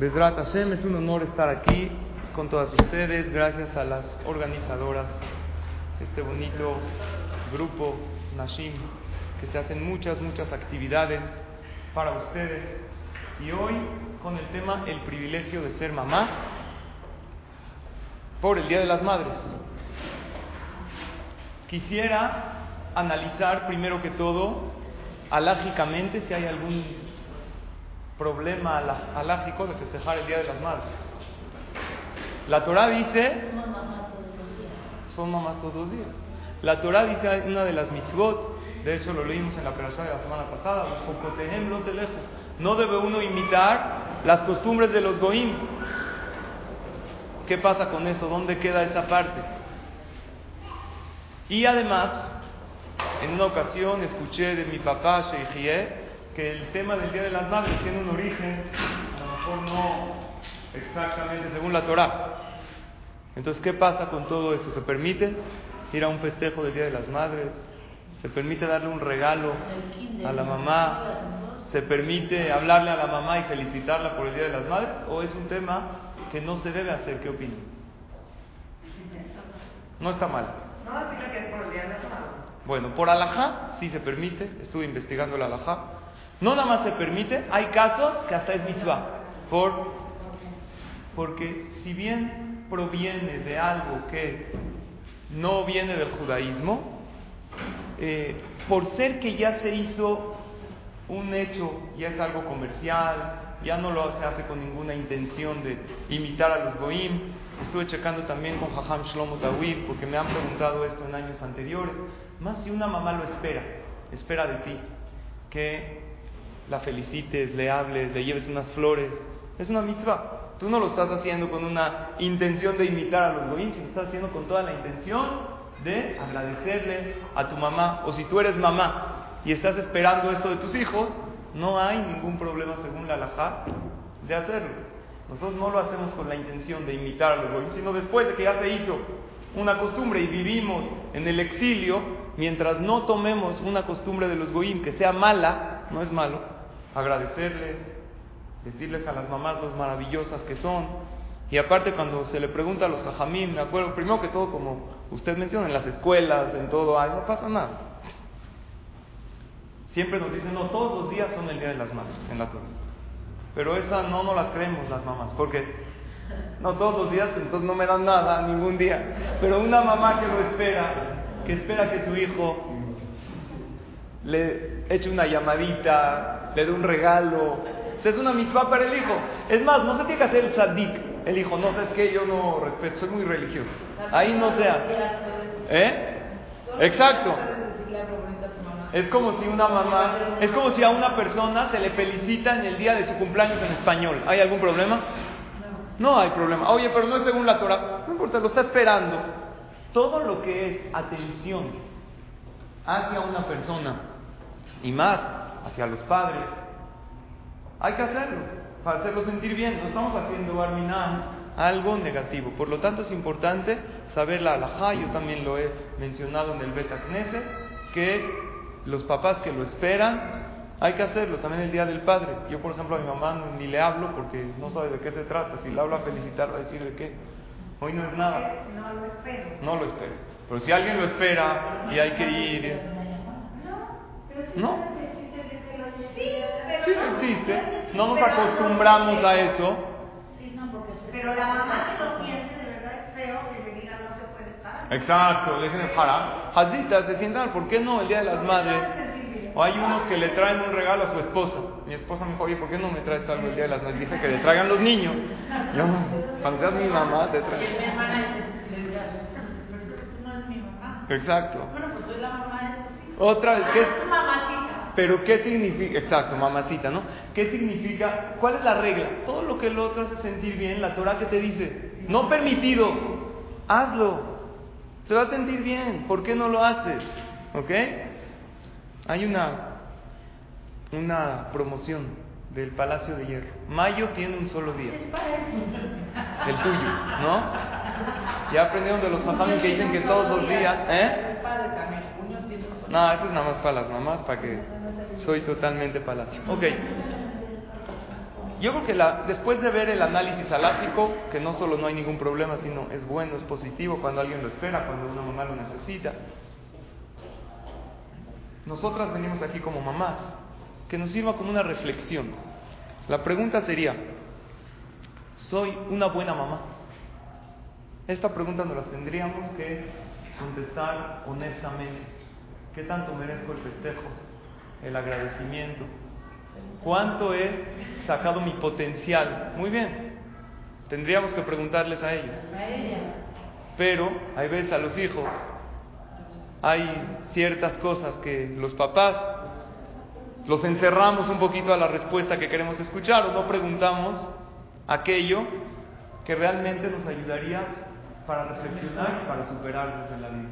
Besrat es un honor estar aquí con todas ustedes, gracias a las organizadoras, este bonito grupo Nashim, que se hacen muchas, muchas actividades para ustedes. Y hoy con el tema el privilegio de ser mamá por el Día de las Madres. Quisiera analizar primero que todo, alágicamente, si hay algún problema alágico de festejar el Día de las Madres. La Torah dice, son mamás todos los días. La Torah dice una de las mitzvot, de hecho lo leímos en la operación de la semana pasada, no debe uno imitar las costumbres de los goim. ¿Qué pasa con eso? ¿Dónde queda esa parte? Y además, en una ocasión escuché de mi papá, Sheikhieh, que el tema del Día de las Madres tiene un origen, a lo mejor no exactamente según la Torah. Entonces, ¿qué pasa con todo esto? ¿Se permite ir a un festejo del Día de las Madres? ¿Se permite darle un regalo a la mamá? ¿Se permite hablarle a la mamá y felicitarla por el Día de las Madres? ¿O es un tema que no se debe hacer? ¿Qué opinan? No está mal. No, que es por el Día de las Madres. Bueno, por alajá sí se permite, estuve investigando el alajá. No nada más se permite, hay casos que hasta es mitzvah. Por, porque si bien proviene de algo que no viene del judaísmo, eh, por ser que ya se hizo un hecho, ya es algo comercial, ya no lo se hace con ninguna intención de imitar a los goim. Estuve checando también con Jajam Shlomo Tawib, porque me han preguntado esto en años anteriores. Más si una mamá lo espera, espera de ti, que la felicites, le hables, le lleves unas flores. Es una mitzvah. Tú no lo estás haciendo con una intención de imitar a los goyim, lo estás haciendo con toda la intención de agradecerle a tu mamá. O si tú eres mamá y estás esperando esto de tus hijos, no hay ningún problema según la halajá de hacerlo. Nosotros no lo hacemos con la intención de imitar a los goyim, sino después de que ya se hizo una costumbre y vivimos en el exilio, mientras no tomemos una costumbre de los goyim que sea mala, no es malo, agradecerles, decirles a las mamás lo maravillosas que son. Y aparte cuando se le pregunta a los jajamim, me acuerdo, primero que todo como usted menciona, en las escuelas, en todo, ay, no pasa nada. Siempre nos dicen, no, todos los días son el Día de las Madres en la Torah. Pero esa no nos las creemos las mamás, porque no todos los días, entonces no me dan nada ningún día. Pero una mamá que lo espera, que espera que su hijo le eche una llamadita, le dé un regalo. es una mitzvah para el hijo. Es más, no se tiene que hacer el tzadik, el hijo. No sé, es que yo no respeto, soy muy religioso. Ahí no sea. ¿Eh? Exacto. Es como si una mamá, es como si a una persona se le felicita en el día de su cumpleaños en español. ¿Hay algún problema? No hay problema. Oye, pero no es según la Torah. No importa, lo está esperando. Todo lo que es atención hacia una persona y más hacia los padres, hay que hacerlo para hacerlo sentir bien. No estamos haciendo barminan algo negativo. Por lo tanto, es importante saber la alajá. Yo también lo he mencionado en el Beta Knesset, que los papás que lo esperan, hay que hacerlo. También el Día del Padre. Yo, por ejemplo, a mi mamá ni le hablo porque no sabe de qué se trata. Si le hablo a felicitar, va a decir de qué. Hoy no es nada. No lo espero. No lo espero. Pero si alguien lo espera y hay que ir. No. Sí, no existe. No nos acostumbramos a eso. Pero la mamá que lo siente, de verdad es feo que le digan no se puede estar. Exacto, le dicen jara. Jazita, se sientan, ¿por qué no el Día de las Madres? O hay unos que le traen un regalo a su esposa. Mi esposa me dijo, oye, ¿por qué no me traes algo el Día de las Madres? Dije que le traigan los niños. Yo, cuando seas mi mamá, te traigo. Mi hermana pero tú no eres mi mamá. Exacto. Bueno, pues soy la mamá. Otra vez, ¿qué es? Pero ¿qué significa? Exacto, mamacita, ¿no? ¿Qué significa? ¿Cuál es la regla? Todo lo que el otro hace sentir bien, la Torah que te dice, no permitido, hazlo. Se va a sentir bien, ¿por qué no lo haces? ¿Ok? Hay una, una promoción del Palacio de Hierro. Mayo tiene un solo día. El tuyo, ¿no? Ya aprendieron de los papás que dicen que todos los días, ¿eh? No, eso es nada más para las mamás, para que soy totalmente palacio. Ok. Yo creo que la, después de ver el análisis alágico, que no solo no hay ningún problema, sino es bueno, es positivo cuando alguien lo espera, cuando una mamá lo necesita. Nosotras venimos aquí como mamás, que nos sirva como una reflexión. La pregunta sería, ¿soy una buena mamá? Esta pregunta nos la tendríamos que contestar honestamente. ¿Qué tanto merezco el festejo, el agradecimiento? ¿Cuánto he sacado mi potencial? Muy bien, tendríamos que preguntarles a ellos. Pero hay veces a los hijos, hay ciertas cosas que los papás los encerramos un poquito a la respuesta que queremos escuchar o no preguntamos aquello que realmente nos ayudaría para reflexionar y para superarnos en la vida.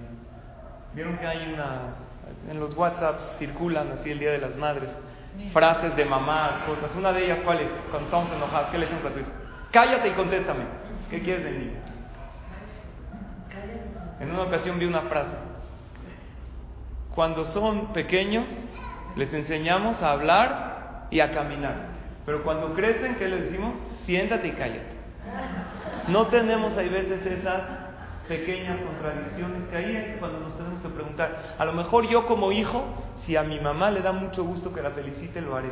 Vieron que hay una en los WhatsApps circulan así el Día de las Madres, frases de mamás, cosas. Una de ellas, ¿cuál es? Cuando estamos enojados, ¿qué le decimos a tu hijo? Cállate y contéstame. ¿Qué quieres del niño? En una ocasión vi una frase. Cuando son pequeños, les enseñamos a hablar y a caminar. Pero cuando crecen, ¿qué les decimos? Siéntate y cállate. No tenemos, hay veces, esas pequeñas contradicciones que ahí es cuando nos tenemos que A lo mejor yo como hijo, si a mi mamá le da mucho gusto que la felicite, lo haré.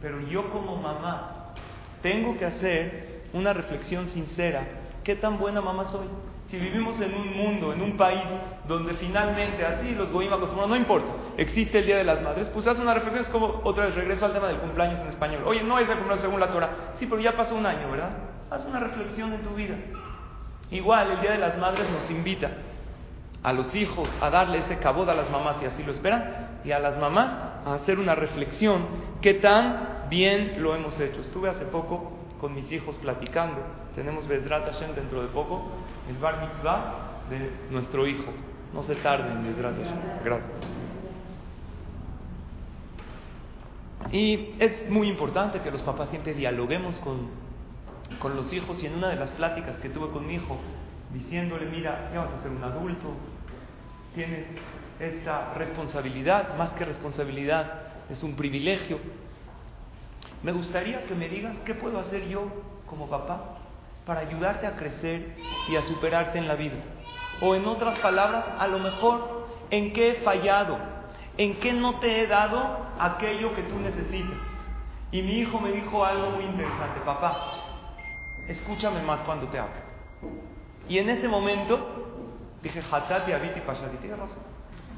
Pero yo como mamá tengo que hacer una reflexión sincera. ¿Qué tan buena mamá soy? Si vivimos en un mundo, en un país donde finalmente así los goyim acostumbrados, no importa, existe el Día de las Madres, pues haz una reflexión, es como otra vez regreso al tema del cumpleaños en español. Oye, no es el cumpleaños según la Torah. Sí, pero ya pasó un año, ¿verdad? Haz una reflexión en tu vida. Igual el Día de las Madres nos invita a los hijos a darle ese cabod a las mamás, si así lo esperan, y a las mamás a hacer una reflexión, qué tan bien lo hemos hecho. Estuve hace poco con mis hijos platicando, tenemos Bezrat Hashem dentro de poco, el Bar Mitzvah de nuestro hijo. No se tarden, Bezrat Hashem. Gracias. Y es muy importante que los papás siempre dialoguemos con con los hijos y en una de las pláticas que tuve con mi hijo, diciéndole, mira, ya vas a ser un adulto, tienes esta responsabilidad, más que responsabilidad, es un privilegio. Me gustaría que me digas qué puedo hacer yo como papá para ayudarte a crecer y a superarte en la vida. O en otras palabras, a lo mejor, ¿en qué he fallado? ¿En qué no te he dado aquello que tú necesitas? Y mi hijo me dijo algo muy interesante, papá, escúchame más cuando te hablo. Y en ese momento dije, Hatati, Abiti, Pashati, tiene razón.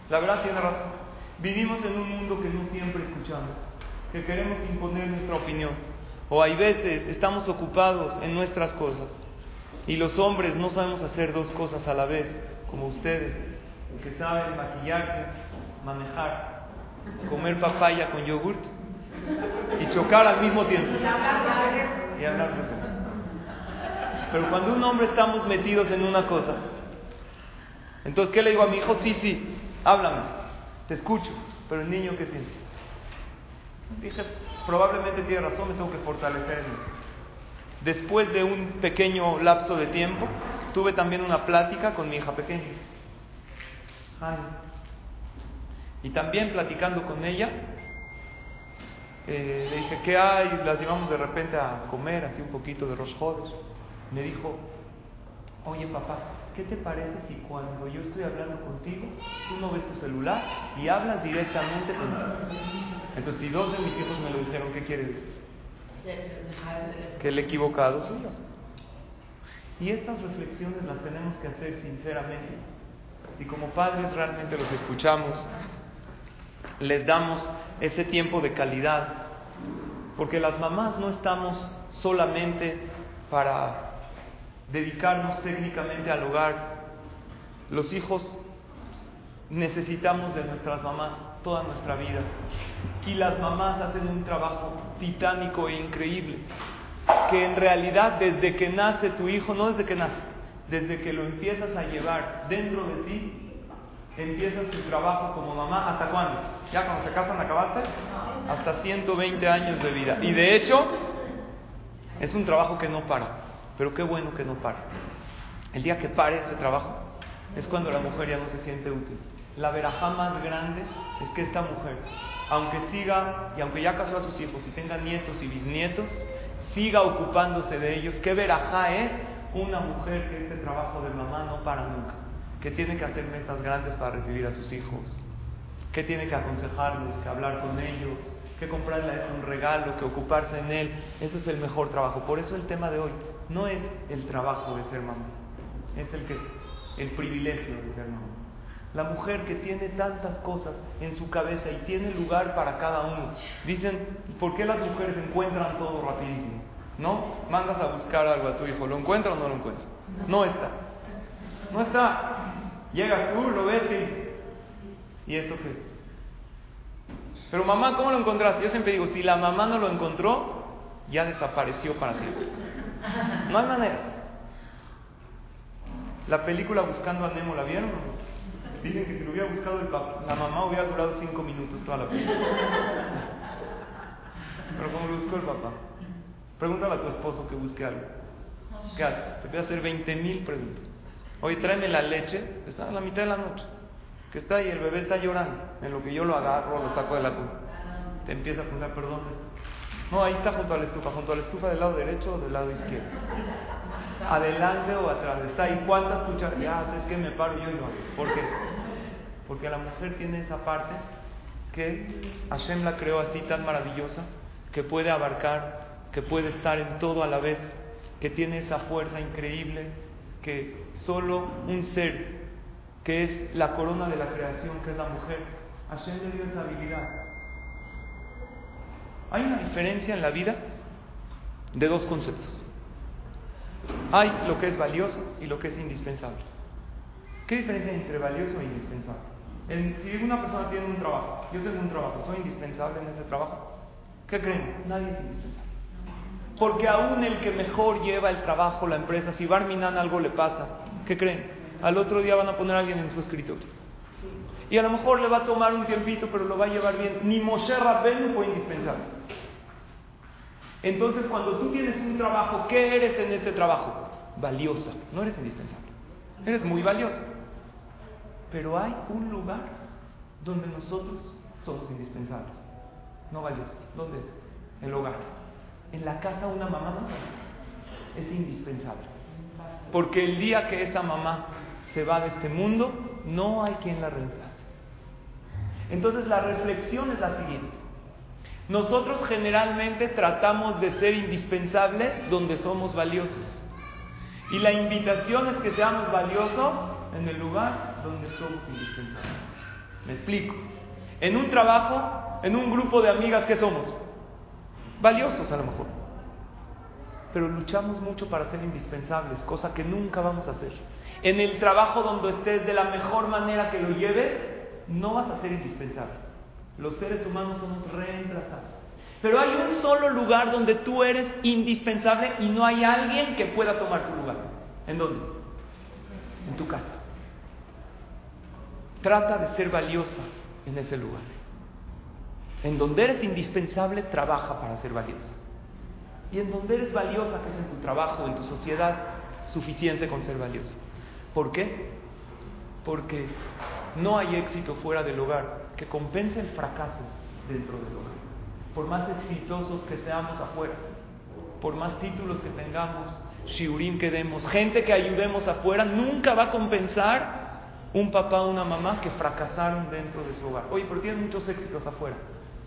La verdad tiene razón. Vivimos en un mundo que no siempre escuchamos, que queremos imponer nuestra opinión. O hay veces estamos ocupados en nuestras cosas y los hombres no sabemos hacer dos cosas a la vez, como ustedes, que saben maquillarse, manejar, comer papaya con yogurt y chocar al mismo tiempo. Y hablar pero cuando un hombre estamos metidos en una cosa, entonces, ¿qué le digo a mi hijo? Sí, sí, háblame, te escucho, pero el niño, ¿qué siente? Dije, probablemente tiene razón, me tengo que fortalecer en eso. Después de un pequeño lapso de tiempo, tuve también una plática con mi hija pequeña. Y también platicando con ella, eh, le dije, ¿qué hay? Las llevamos de repente a comer, así un poquito de rosjodes me dijo, oye papá, ¿qué te parece si cuando yo estoy hablando contigo, tú no ves tu celular y hablas directamente conmigo? Entonces, si dos de mis hijos me lo dijeron, ¿qué quiere decir? Que el equivocado soy yo. Y estas reflexiones las tenemos que hacer sinceramente. Si como padres realmente los escuchamos, les damos ese tiempo de calidad, porque las mamás no estamos solamente para dedicarnos técnicamente al hogar. Los hijos necesitamos de nuestras mamás. toda nuestra vida. Y las mamás hacen un trabajo titánico e increíble, que en realidad desde que nace tu hijo, no desde que nace, desde que lo empiezas a llevar dentro de ti, empiezas tu trabajo como mamá, ¿hasta cuándo? ¿Ya cuando se casan acabaste? Hasta 120 años de vida. Y de hecho, es un trabajo que no para, pero qué bueno que no para. El día que pare ese trabajo es cuando la mujer ya no se siente útil. La verajá más grande es que esta mujer, aunque siga y aunque ya casó a sus hijos y tenga nietos y bisnietos, siga ocupándose de ellos. ¿Qué verajá es? Una mujer que este trabajo de mamá no para nunca, que tiene que hacer mesas grandes para recibir a sus hijos, que tiene que aconsejarlos, que hablar con ellos, que comprarle un regalo, que ocuparse en él. Eso es el mejor trabajo. Por eso el tema de hoy no es el trabajo de ser mamá, es el que el privilegio de ser mamá. La mujer que tiene tantas cosas en su cabeza y tiene lugar para cada uno. Dicen, ¿por qué las mujeres encuentran todo rapidísimo? ¿No? Mandas a buscar algo a tu hijo, ¿lo encuentra o no lo encuentra? No está. No está. Llegas tú, lo ves y... ¿Y esto qué es? Pero mamá, ¿cómo lo encontraste? Yo siempre digo, si la mamá no lo encontró, ya desapareció para ti. No hay manera. La película Buscando a Nemo, ¿la vieron? Dicen que si lo hubiera buscado el papá, la mamá hubiera durado cinco minutos toda la película. Pero ¿cómo lo buscó el papá? Pregúntale a tu esposo que busque algo. ¿Qué hace? Te voy a hacer 20 mil preguntas. Oye, tráeme la leche, está a la mitad de la noche. Que está ahí, el bebé está llorando. En lo que yo lo agarro, lo saco de la cuna. Te empieza a preguntar, perdón. No, ahí está junto a la estufa, junto a la estufa del lado derecho o del lado izquierdo. Adelante o atrás. Está ahí, ¿cuántas cucharas? Ya, es que me paro yo y lo hago. ¿Por qué? Porque la mujer tiene esa parte que Hashem la creó así tan maravillosa, que puede abarcar, que puede estar en todo a la vez, que tiene esa fuerza increíble, que solo un ser que es la corona de la creación, que es la mujer, Hashem le dio esa habilidad. Hay una diferencia en la vida de dos conceptos. Hay lo que es valioso y lo que es indispensable. ¿Qué diferencia entre valioso e indispensable? si una persona tiene un trabajo, yo tengo un trabajo, ¿soy indispensable en ese trabajo? ¿Qué creen? Nadie es indispensable. Porque aún el que mejor lleva el trabajo, la empresa, si Barminan algo le pasa, ¿qué creen? Al otro día van a poner a alguien en su escritorio. Y a lo mejor le va a tomar un tiempito, pero lo va a llevar bien. Ni Moshe Rabbeinu fue indispensable. Entonces, cuando tú tienes un trabajo, ¿qué eres en ese trabajo? Valiosa. No eres indispensable. Eres muy valiosa. Pero hay un lugar donde nosotros somos indispensables. No valiosos. ¿Dónde es? El hogar. En la casa una mamá no es indispensable. Porque el día que esa mamá se va de este mundo, no hay quien la reemplace. Entonces la reflexión es la siguiente. Nosotros generalmente tratamos de ser indispensables donde somos valiosos. Y la invitación es que seamos valiosos en el lugar donde somos indispensables. Me explico. En un trabajo, en un grupo de amigas, ¿qué somos? Valiosos a lo mejor. Pero luchamos mucho para ser indispensables, cosa que nunca vamos a hacer. En el trabajo donde estés de la mejor manera que lo lleves, no vas a ser indispensable. Los seres humanos somos reemplazables. Pero hay un solo lugar donde tú eres indispensable y no hay alguien que pueda tomar tu lugar. ¿En dónde? En tu casa. Trata de ser valiosa en ese lugar. En donde eres indispensable, trabaja para ser valiosa. Y en donde eres valiosa, que es en tu trabajo, en tu sociedad, suficiente con ser valiosa. ¿Por qué? Porque no hay éxito fuera del hogar que compense el fracaso dentro del hogar. Por más exitosos que seamos afuera, por más títulos que tengamos, shiurim que demos, gente que ayudemos afuera, nunca va a compensar un papá o una mamá que fracasaron dentro de su hogar. Oye, pero tienes muchos éxitos afuera.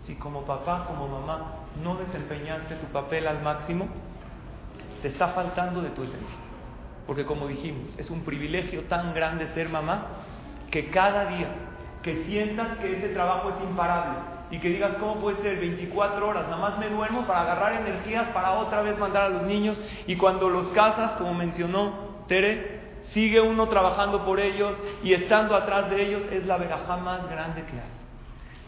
Si como papá, como mamá, no desempeñaste tu papel al máximo, te está faltando de tu esencia. Porque como dijimos, es un privilegio tan grande ser mamá que cada día que sientas que ese trabajo es imparable y que digas, ¿cómo puede ser 24 horas? Nada más me duermo para agarrar energías para otra vez mandar a los niños y cuando los casas, como mencionó Tere, sigue uno trabajando por ellos y estando atrás de ellos es la verajá más grande que hay.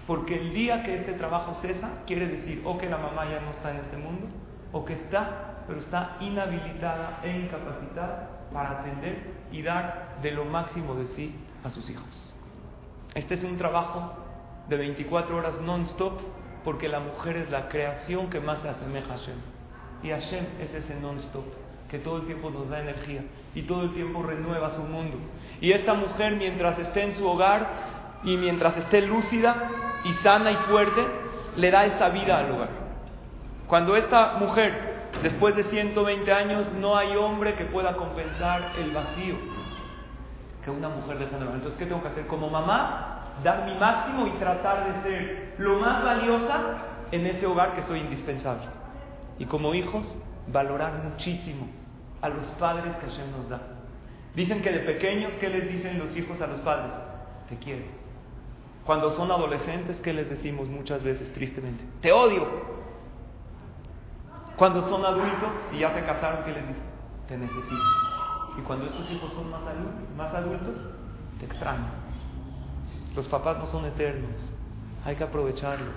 Porque el día que este trabajo cesa, quiere decir o que la mamá ya no está en este mundo, o que está, pero está inhabilitada e incapacitada para atender y dar de lo máximo de sí a sus hijos. Este es un trabajo de 24 horas non-stop porque la mujer es la creación que más se asemeja a Hashem. Y Hashem es ese non-stop que todo el tiempo nos da energía y todo el tiempo renueva su mundo. Y esta mujer mientras esté en su hogar y mientras esté lúcida y sana y fuerte, le da esa vida al hogar. Cuando esta mujer, después de 120 años, no hay hombre que pueda compensar el vacío que una mujer el hogar. Entonces, ¿qué tengo que hacer? Como mamá, dar mi máximo y tratar de ser lo más valiosa en ese hogar que soy indispensable. Y como hijos, valorar muchísimo a los padres que Hashem nos da. Dicen que de pequeños, ¿qué les dicen los hijos a los padres? Te quiero. Cuando son adolescentes, ¿qué les decimos muchas veces, tristemente? Te odio. Cuando son adultos y ya se casaron, ¿qué les dicen? Te necesito. Y cuando estos hijos son más, más adultos, te extraño. Los papás no son eternos, hay que aprovecharlos.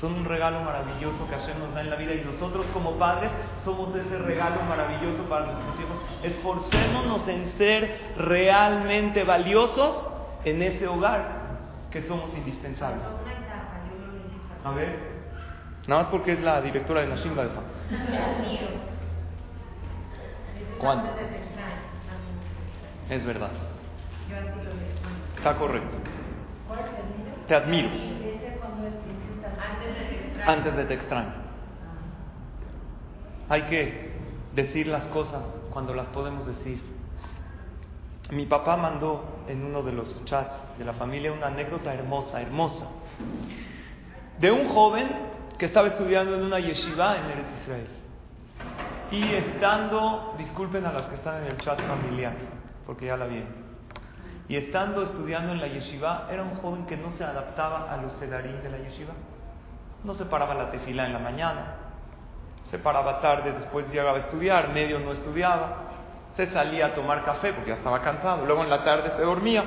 Son un regalo maravilloso que Hashem nos da en la vida y nosotros como padres somos ese regalo maravilloso para nuestros hijos. Esforcémonos en ser realmente valiosos en ese hogar que somos indispensables. A ver, nada más porque es la directora de Nashim de ¿Cuándo? Es verdad. Está correcto. Te admiro. Antes de te extraño. Hay que decir las cosas cuando las podemos decir. Mi papá mandó en uno de los chats de la familia una anécdota hermosa, hermosa, de un joven que estaba estudiando en una yeshiva en Eretz Israel. Y estando, disculpen a las que están en el chat familiar, porque ya la vi. Y estando estudiando en la yeshiva, era un joven que no se adaptaba a los sedarín de la yeshiva. No se paraba la tefila en la mañana, se paraba tarde, después llegaba a estudiar, medio no estudiaba, se salía a tomar café porque ya estaba cansado, luego en la tarde se dormía.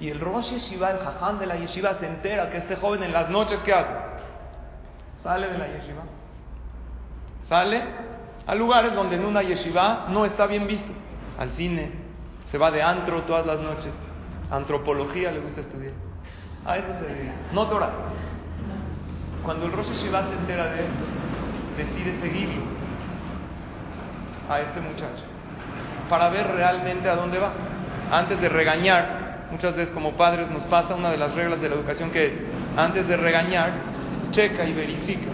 Y el Rosh Yeshiva, el jaján de la yeshiva, se entera que este joven en las noches, ¿qué hace? Sale de la yeshiva. Sale a lugares donde en una yeshiva no está bien visto. Al cine, se va de antro todas las noches. Antropología le gusta estudiar. A eso se dedica. No Torah. Cuando el Rosh Yeshiva se entera de esto, decide seguirlo a este muchacho para ver realmente a dónde va. Antes de regañar, muchas veces como padres nos pasa una de las reglas de la educación que es, antes de regañar, checa y verifica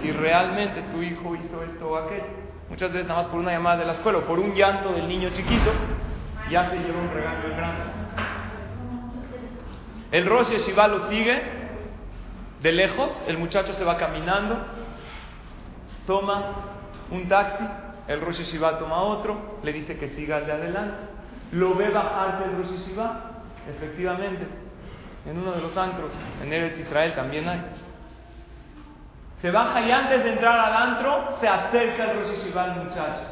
si realmente tu hijo hizo esto o aquello. Muchas veces nada más por una llamada de la escuela o por un llanto del niño chiquito, ya se lleva un regaño el grande. El Rosh Yeshiva lo sigue de lejos, el muchacho se va caminando, toma un taxi, el Rosh Yeshiva toma otro, le dice que siga al de adelante. Lo ve bajarse el Rosh Yeshiva, efectivamente, en uno de los antros, en Eretz Israel también hay. Se baja y antes de entrar al antro se acerca el Rosh muchacho.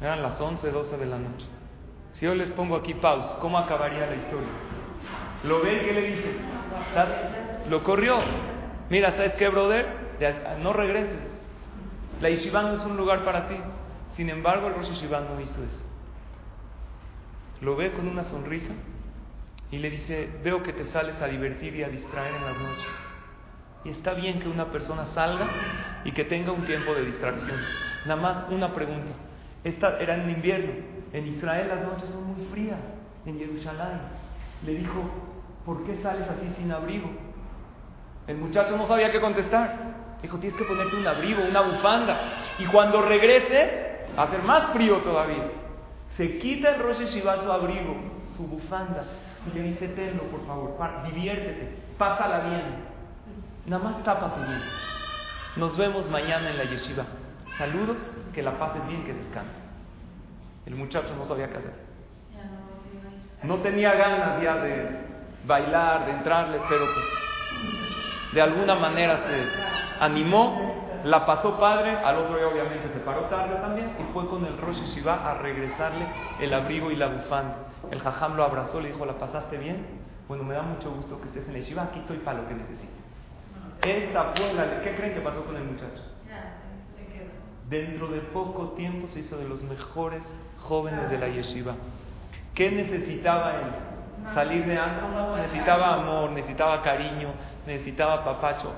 Eran las 11, 12 de la noche. Si yo les pongo aquí pausa, ¿cómo acabaría la historia? ¿Lo ven? ¿Qué le dice? Lo corrió. Mira, ¿sabes qué, brother? No regreses. La yeshiva no es un lugar para ti. Sin embargo, el Rosh no hizo eso. Lo ve con una sonrisa y le dice, veo que te sales a divertir y a distraer en las noches. Y está bien que una persona salga y que tenga un tiempo de distracción. Nada más una pregunta. Esta era en invierno. En Israel las noches son muy frías. En Jerusalén. Le dijo, ¿por qué sales así sin abrigo? El muchacho no sabía qué contestar. Dijo, tienes que ponerte un abrigo, una bufanda. Y cuando regreses, a hacer más frío todavía. Se quita el Rosh Yeshiva su abrigo, su bufanda, y le dice, tenlo por favor, diviértete, pásala bien. Nada más tápate bien. Nos vemos mañana en la yeshiva. Saludos, que la pases bien, que descanses. El muchacho no sabía qué hacer. No tenía ganas ya de bailar, de entrarle, pero pues de alguna manera se animó, la pasó padre, al otro día obviamente se paró tarde también y fue con el Rosh Yeshiva a regresarle el abrigo y la bufanda. El jajam lo abrazó, le dijo, ¿la pasaste bien? Bueno, me da mucho gusto que estés en la yeshiva, aquí estoy para lo que necesites. Esta fue la... ¿Qué creen que pasó con el muchacho? Dentro de poco tiempo se hizo de los mejores jóvenes de la yeshiva. ¿Qué necesitaba él? Salir de antro, necesitaba amor, necesitaba cariño, necesitaba papacho.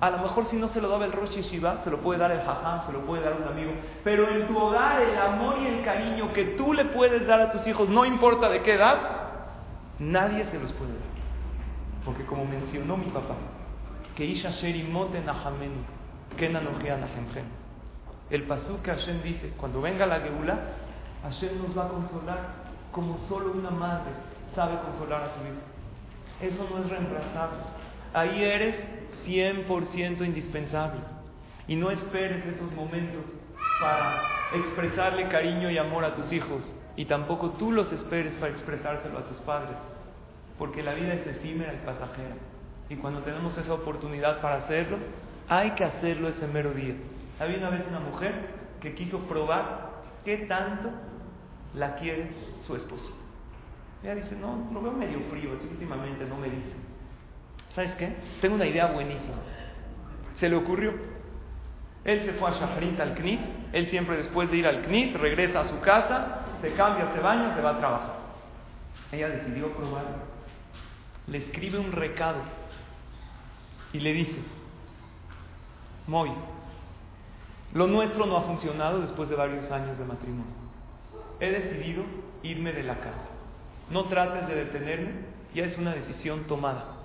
A lo mejor si no se lo daba el Rosh Yeshiva, se lo puede dar el Jajam, se lo puede dar un amigo. Pero en tu hogar el amor y el cariño que tú le puedes dar a tus hijos, no importa de qué edad, nadie se los puede dar. Porque como mencionó mi papá, que Isha Sherimote Nahamenu, que El pasú que Hashem dice, cuando venga la Geula, Hashem nos va a consolar como solo una madre sabe consolar a su hijo. Eso no es reemplazable. Ahí eres 100% indispensable. Y no esperes esos momentos para expresarle cariño y amor a tus hijos. Y tampoco tú los esperes para expresárselo a tus padres. Porque la vida es efímera y pasajera. Y cuando tenemos esa oportunidad para hacerlo, hay que hacerlo ese mero día. Había una vez una mujer que quiso probar qué tanto la quiere su esposo. Ella dice, no, lo veo medio frío, últimamente no me dice. ¿Sabes qué? Tengo una idea buenísima. Se le ocurrió. Él se fue a Shahrit al CNIS. Él siempre después de ir al CNIS regresa a su casa, se cambia, se baña, se va a trabajar. Ella decidió probarlo. Le escribe un recado y le dice, Moy, lo nuestro no ha funcionado después de varios años de matrimonio. He decidido irme de la casa. No trates de detenerme, ya es una decisión tomada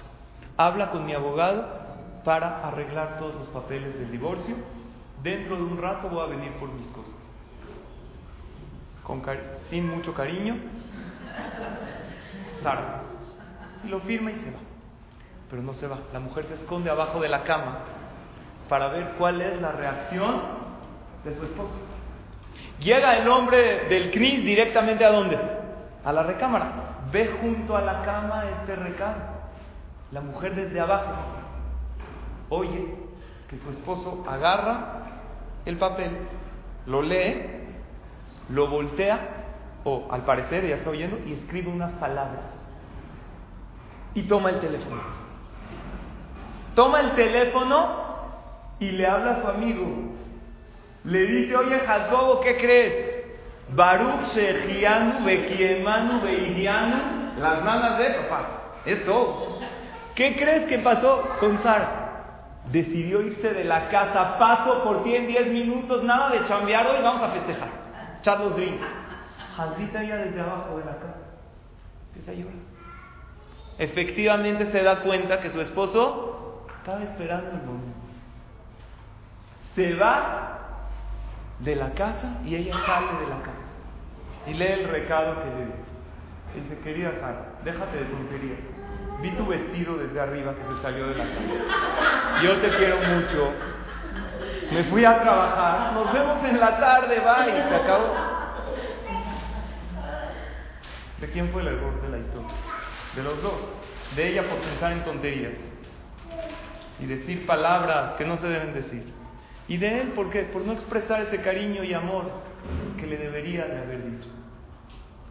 habla con mi abogado para arreglar todos los papeles del divorcio. Dentro de un rato voy a venir por mis cosas. Con sin mucho cariño, Sara. Lo firma y se va. Pero no se va. La mujer se esconde abajo de la cama para ver cuál es la reacción de su esposo. Llega el hombre del CNIS directamente a dónde? A la recámara. Ve junto a la cama este recado. La mujer desde abajo oye que su esposo agarra el papel, lo lee, lo voltea, o al parecer ya está oyendo, y escribe unas palabras. Y toma el teléfono. Toma el teléfono y le habla a su amigo. Le dice, oye Jacobo, ¿qué crees? Baruch Shejianu, Bekiemanu, Beirianu, las manos de papá. Es todo. ¿Qué crees que pasó con Sara? Decidió irse de la casa, paso por ti en 10 minutos, nada de chambear hoy, vamos a festejar. Echar los drinks. Jaldita ya desde abajo de la casa. Empieza a llorar. Efectivamente se da cuenta que su esposo estaba esperando el momento. Se va de la casa y ella sale de la casa. Y lee el recado que le dice. Dice, querida Sara, déjate de tonterías Vi tu vestido desde arriba que se salió de la casa. Yo te quiero mucho. Me fui a trabajar. Nos vemos en la tarde, bye. ¿De quién fue el error de la historia? De los dos. De ella por pensar en tonterías y decir palabras que no se deben decir. Y de él, ¿por qué? Por no expresar ese cariño y amor que le debería de haber dicho.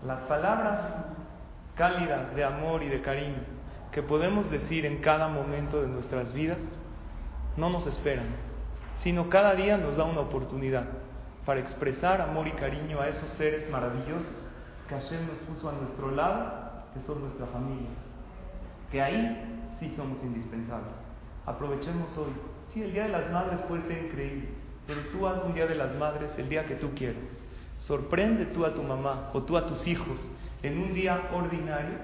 Las palabras cálidas de amor y de cariño que podemos decir en cada momento de nuestras vidas no nos esperan, sino cada día nos da una oportunidad para expresar amor y cariño a esos seres maravillosos que Hashem nos puso a nuestro lado, que son nuestra familia. Que ahí sí somos indispensables. Aprovechemos hoy. Sí, el Día de las Madres puede ser increíble, pero tú haz un Día de las Madres el día que tú quieras. Sorprende tú a tu mamá o tú a tus hijos en un día ordinario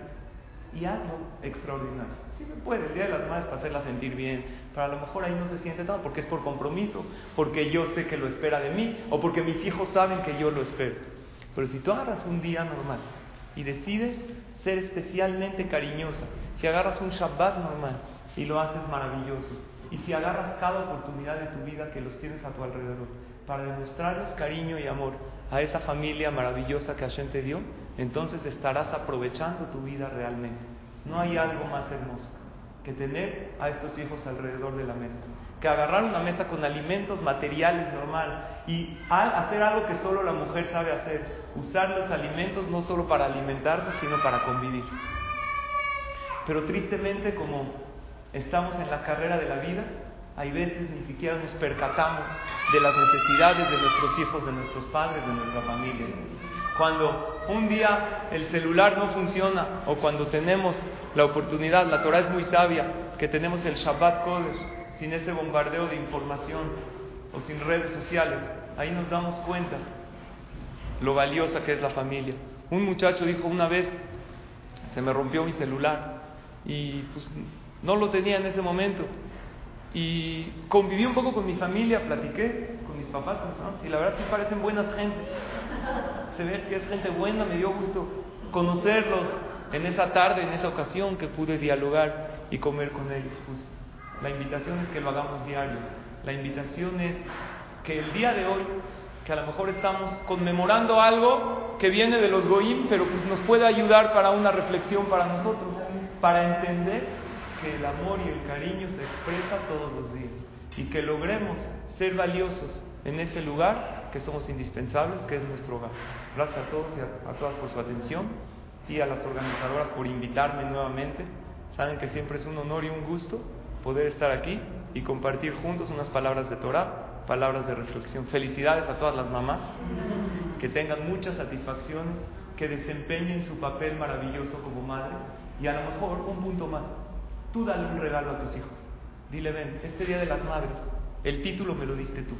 y hazlo extraordinario. Si me puede, el día de las madres para hacerla sentir bien, pero a lo mejor ahí no se siente tanto porque es por compromiso, porque yo sé que lo espera de mí o porque mis hijos saben que yo lo espero. Pero si tú agarras un día normal y decides ser especialmente cariñosa, si agarras un Shabbat normal y lo haces maravilloso, y si agarras cada oportunidad de tu vida que los tienes a tu alrededor para demostrarles cariño y amor a esa familia maravillosa que Hashem te dio, entonces estarás aprovechando tu vida realmente. No hay algo más hermoso que tener a estos hijos alrededor de la mesa, que agarrar una mesa con alimentos materiales normal y hacer algo que solo la mujer sabe hacer, usar los alimentos no solo para alimentarse, sino para convivir. Pero tristemente, como estamos en la carrera de la vida, hay veces ni siquiera nos percatamos de las necesidades de nuestros hijos, de nuestros padres, de nuestra familia. Cuando un día el celular no funciona o cuando tenemos la oportunidad, la Torah es muy sabia, que tenemos el Shabbat Kodesh sin ese bombardeo de información o sin redes sociales, ahí nos damos cuenta lo valiosa que es la familia. Un muchacho dijo una vez, se me rompió mi celular y pues no lo tenía en ese momento. Y conviví un poco con mi familia, platiqué con mis papás, hermanos, y la verdad sí parecen buenas gentes. Se ve que es gente buena, me dio gusto conocerlos en esa tarde, en esa ocasión que pude dialogar y comer con ellos. Pues la invitación es que lo hagamos diario. La invitación es que el día de hoy, que a lo mejor estamos conmemorando algo que viene de los Goim, pero pues nos puede ayudar para una reflexión para nosotros, para entender que el amor y el cariño se expresa todos los días y que logremos ser valiosos en ese lugar que somos indispensables, que es nuestro hogar. Gracias a todos y a, a todas por su atención y a las organizadoras por invitarme nuevamente. Saben que siempre es un honor y un gusto poder estar aquí y compartir juntos unas palabras de Torah, palabras de reflexión. Felicidades a todas las mamás, que tengan muchas satisfacciones, que desempeñen su papel maravilloso como madres y a lo mejor un punto más, dale un regalo a tus hijos. Dile, ven, este Día de las Madres, el título me lo diste tú.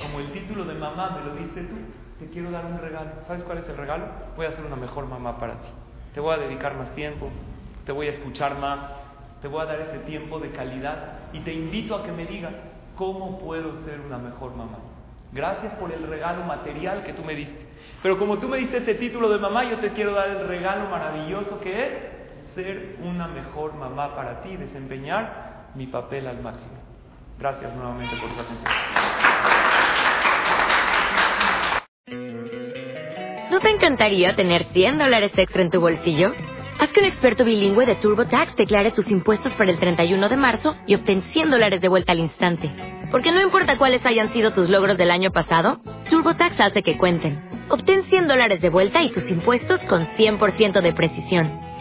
Como el título de mamá me lo diste tú, te quiero dar un regalo. ¿Sabes cuál es el regalo? Voy a ser una mejor mamá para ti. Te voy a dedicar más tiempo, te voy a escuchar más, te voy a dar ese tiempo de calidad y te invito a que me digas cómo puedo ser una mejor mamá. Gracias por el regalo material que tú me diste. Pero como tú me diste ese título de mamá, yo te quiero dar el regalo maravilloso que es ser una mejor mamá para ti, desempeñar mi papel al máximo. Gracias nuevamente por su atención. ¿No te encantaría tener 100 dólares extra en tu bolsillo? Haz que un experto bilingüe de TurboTax declare tus impuestos para el 31 de marzo y obtén 100 dólares de vuelta al instante. Porque no importa cuáles hayan sido tus logros del año pasado, TurboTax hace que cuenten. Obtén 100 dólares de vuelta y tus impuestos con 100% de precisión.